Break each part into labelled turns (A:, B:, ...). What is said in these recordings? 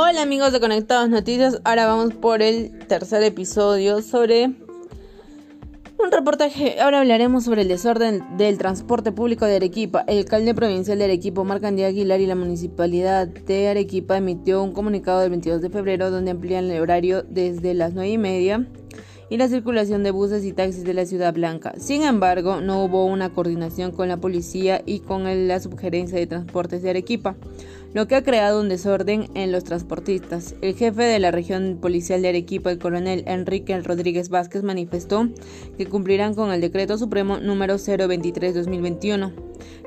A: Hola amigos de Conectados Noticias, ahora vamos por el tercer episodio sobre un reportaje. Ahora hablaremos sobre el desorden del transporte público de Arequipa. El alcalde provincial de Arequipa, Omar Candía Aguilar, y la municipalidad de Arequipa emitió un comunicado del 22 de febrero donde amplían el horario desde las 9 y media y la circulación de buses y taxis de la Ciudad Blanca. Sin embargo, no hubo una coordinación con la policía y con la subgerencia de transportes de Arequipa, lo que ha creado un desorden en los transportistas. El jefe de la región policial de Arequipa, el coronel Enrique Rodríguez Vázquez, manifestó que cumplirán con el decreto supremo número 023-2021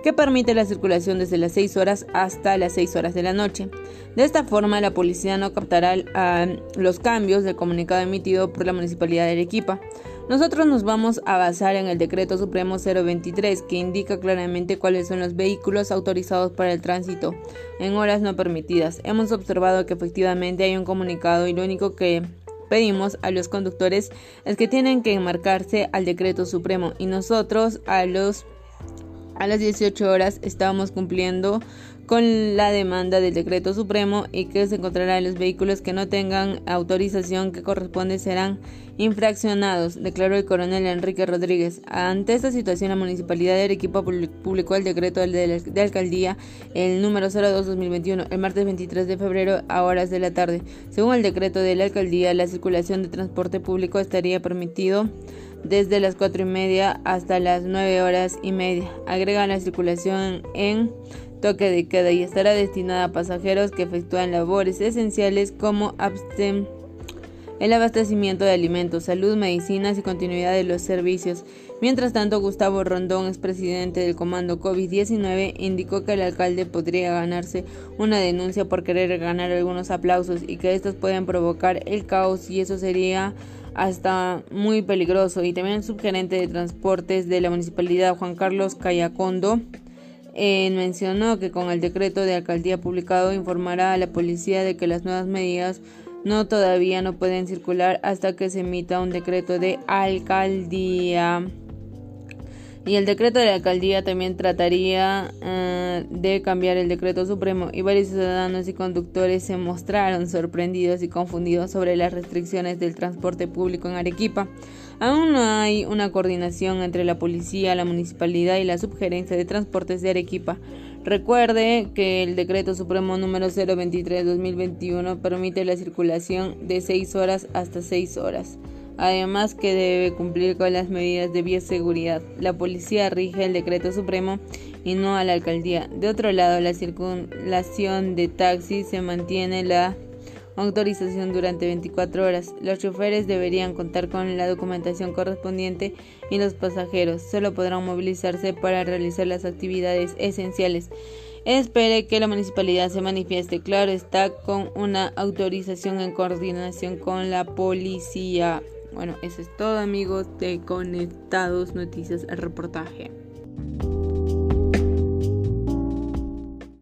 A: que permite la circulación desde las 6 horas hasta las 6 horas de la noche. De esta forma, la policía no captará los cambios del comunicado emitido por la Municipalidad de Arequipa. Nosotros nos vamos a basar en el Decreto Supremo 023, que indica claramente cuáles son los vehículos autorizados para el tránsito en horas no permitidas. Hemos observado que efectivamente hay un comunicado y lo único que pedimos a los conductores es que tienen que enmarcarse al Decreto Supremo y nosotros a los a las 18 horas estábamos cumpliendo con la demanda del decreto supremo y que se encontrará en los vehículos que no tengan autorización que corresponde serán infraccionados, declaró el coronel Enrique Rodríguez. Ante esta situación, la Municipalidad de Arequipa publicó el decreto de alcaldía, el número 02-2021, el martes 23 de febrero a horas de la tarde. Según el decreto de la alcaldía, la circulación de transporte público estaría permitido desde las 4 y media hasta las 9 horas y media. Agrega la circulación en toque de queda y estará destinada a pasajeros que efectúan labores esenciales como el abastecimiento de alimentos, salud, medicinas y continuidad de los servicios. Mientras tanto, Gustavo Rondón, expresidente del Comando COVID-19, indicó que el alcalde podría ganarse una denuncia por querer ganar algunos aplausos y que estos pueden provocar el caos y eso sería hasta muy peligroso. Y también el subgerente de transportes de la municipalidad, Juan Carlos Cayacondo, eh, mencionó que con el decreto de alcaldía publicado informará a la policía de que las nuevas medidas no todavía no pueden circular hasta que se emita un decreto de alcaldía. Y el decreto de la alcaldía también trataría eh, de cambiar el decreto supremo y varios ciudadanos y conductores se mostraron sorprendidos y confundidos sobre las restricciones del transporte público en Arequipa. Aún no hay una coordinación entre la policía, la municipalidad y la subgerencia de transportes de Arequipa. Recuerde que el decreto supremo número 023-2021 permite la circulación de 6 horas hasta 6 horas además que debe cumplir con las medidas de bioseguridad. La policía rige el decreto supremo y no a la alcaldía. De otro lado, la circulación de taxis se mantiene la autorización durante 24 horas. Los choferes deberían contar con la documentación correspondiente y los pasajeros solo podrán movilizarse para realizar las actividades esenciales. Espere que la municipalidad se manifieste. Claro, está con una autorización en coordinación con la policía. Bueno, eso es todo amigos de Conectados Noticias, reportaje.